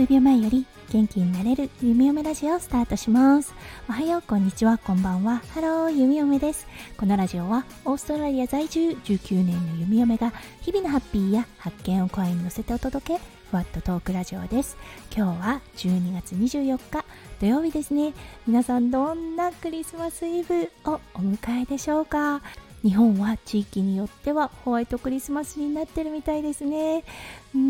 数秒前より元気になれる弓嫁ラジオスタートします。おはようこんにちは。こんばんは。ハロー弓嫁です。このラジオはオーストラリア在住19年の弓嫁が日々のハッピーや発見を声に乗せてお届けふわっとトークラジオです。今日は12月24日土曜日ですね。皆さんどんなクリスマスイブをお迎えでしょうか？日本は地域によってはホワイトクリスマスになってるみたいですね。うー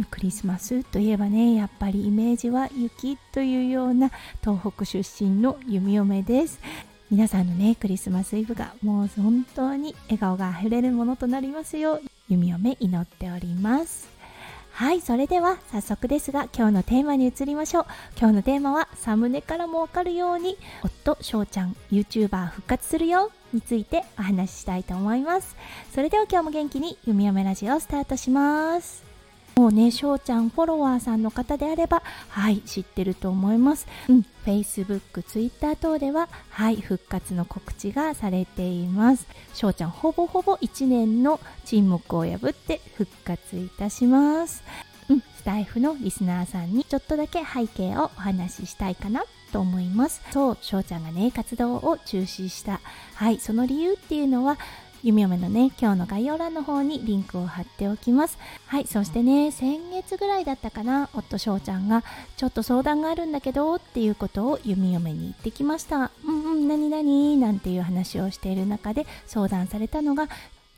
んクリスマスといえばねやっぱりイメージは雪というような東北出身の弓嫁です。皆さんのねクリスマスイブがもう本当に笑顔があふれるものとなりますよう弓嫁祈っております。はいそれでは早速ですが今日のテーマに移りましょう。今日のテーマはサムネからもわかるように夫翔ちゃん YouTuber 復活するよについてお話ししたいと思います。それでは今日も元気に弓嫁ラジオスタートします。もうね、翔ちゃんフォロワーさんの方であれば、はい、知ってると思います。うん、Facebook、Twitter 等では、はい、復活の告知がされています。翔ちゃん、ほぼほぼ1年の沈黙を破って復活いたします。うん、スタイフのリスナーさんにちょっとだけ背景をお話ししたいかなと思います。そう、翔ちゃんがね、活動を中止した。はい、その理由っていうのは、弓嫁のね今日の概要欄の方にリンクを貼っておきます。はいそしてね先月ぐらいだったかな夫翔ちゃんがちょっと相談があるんだけどっていうことを弓嫁に言ってきました。うんうん何何なんていう話をしている中で相談されたのが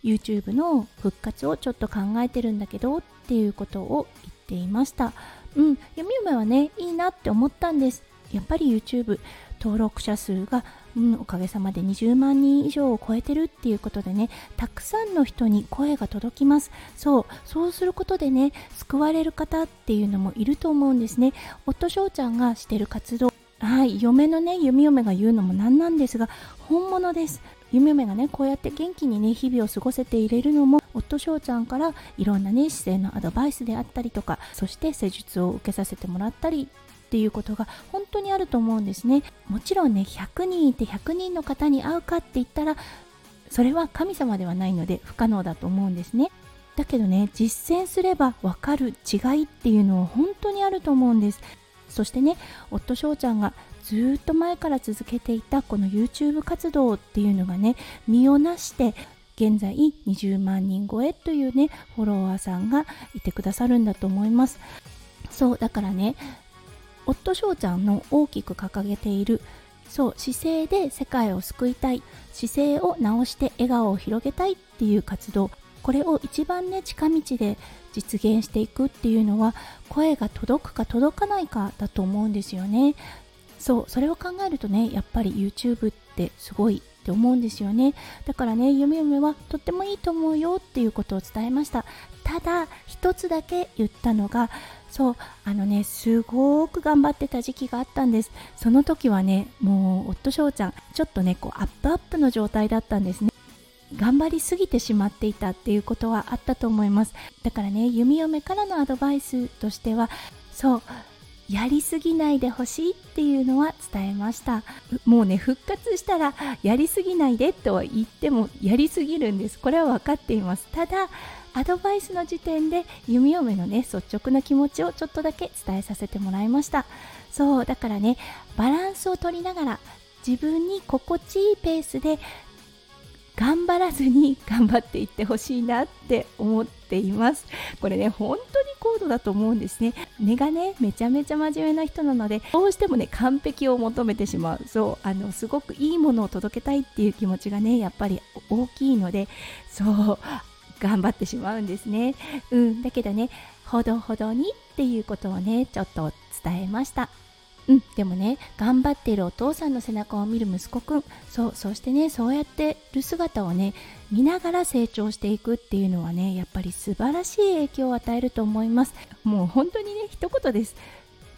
YouTube の復活をちょっと考えてるんだけどっていうことを言っていました。うん弓嫁はねいいなって思ったんです。やっぱり YouTube 登録者数が、うん、おかげさまで20万人以上を超えてるっていうことでねたくさんの人に声が届きます。そうそうすることでね救われる方っていうのもいると思うんですね。夫翔ちゃんがしてる活動はい嫁のね弓嫁が言うのもなんなんですが本物です。弓嫁がねこうやって元気にね日々を過ごせていれるのも夫翔ちゃんからいろんなね姿勢のアドバイスであったりとかそして施術を受けさせてもらったりっていうことが本当にあると思うんですね。もちろんね100人いて100人の方に会うかって言ったらそれは神様ではないので不可能だと思うんですね。だけどね実践すれば分かる違いっていうのは本当にあると思うんです。そしてね夫翔ちゃんがずっと前から続けていたこの YouTube 活動っていうのがね身をなして現在20万人超えというねフォロワーさんがいてくださるんだと思います。そうだからね夫翔ちゃんの大きく掲げているそう姿勢で世界を救いたい姿勢を直して笑顔を広げたいっていう活動これを一番ね近道で実現していくっていうのは声が届くか届かないかだと思うんですよね。そうそれを考えるとねやっぱり YouTube ってすごいって思うんですよね。だからね夢夢はとってもいいと思うよっていうことを伝えました。ただ一つだけ言ったのがそうあのねすごく頑張ってた時期があったんです。その時はねもう夫翔ちゃんちょっとねこうアップアップの状態だったんですね。頑張りすぎてしまっていたっていうことはあったと思います。だからね弓嫁からのアドバイスとしてはそうやりすぎないでほしいっていうのは伝えました。もうね復活したらやりすぎないでとは言ってもやりすぎるんです。これは分かっています。ただアドバイスの時点で弓嫁のね率直な気持ちをちょっとだけ伝えさせてもらいました。そうだからねバランスを取りながら自分に心地いいペースで頑張らずに 頑張っていってほしいなって思っています。これね本当に高度だと思うんですね。根がねめちゃめちゃ真面目な人なのでどうしてもね完璧を求めてしまう。そうあのすごくいいものを届けたいっていう気持ちがねやっぱり大きいのでそう頑張ってしまうんですね。うん、だけどね、ほどほどにっていうことをね、ちょっと伝えました。うん、でもね、頑張っているお父さんの背中を見る息子くん、そう、そしてね、そうやってる姿をね、見ながら成長していくっていうのはね、やっぱり素晴らしい影響を与えると思います。もう本当にね、一言です。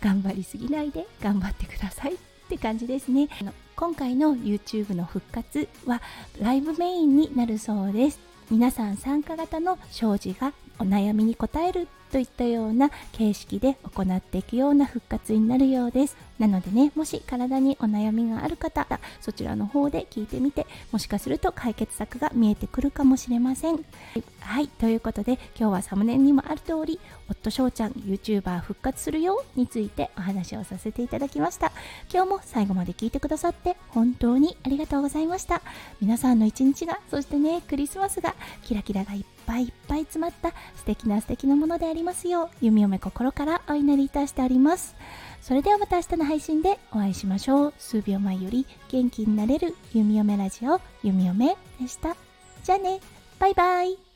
頑張りすぎないで頑張ってくださいって感じですね。今回の YouTube の復活はライブメインになるそうです。皆さん参加型の障子がお悩みに応えるといったような形式で行っていくような復活になるようです。なのでねもし体にお悩みがある方そちらの方で聞いてみてもしかすると解決策が見えてくるかもしれません。はいということで今日はサムネにもある通り夫翔ちゃん YouTuber 復活するよについてお話をさせていただきました。今日も最後まで聞いてくださって本当にありがとうございました。皆さんの一日がそしてねクリスマスがキラキラがいっぱいいっぱい詰まった素敵な素敵なものでありますよ。う弓嫁心からお祈りいたしております。それではまた明日の配信でお会いしましょう。数秒前より元気になれる弓嫁ラジオ弓嫁でした。じゃあね。バイバイ。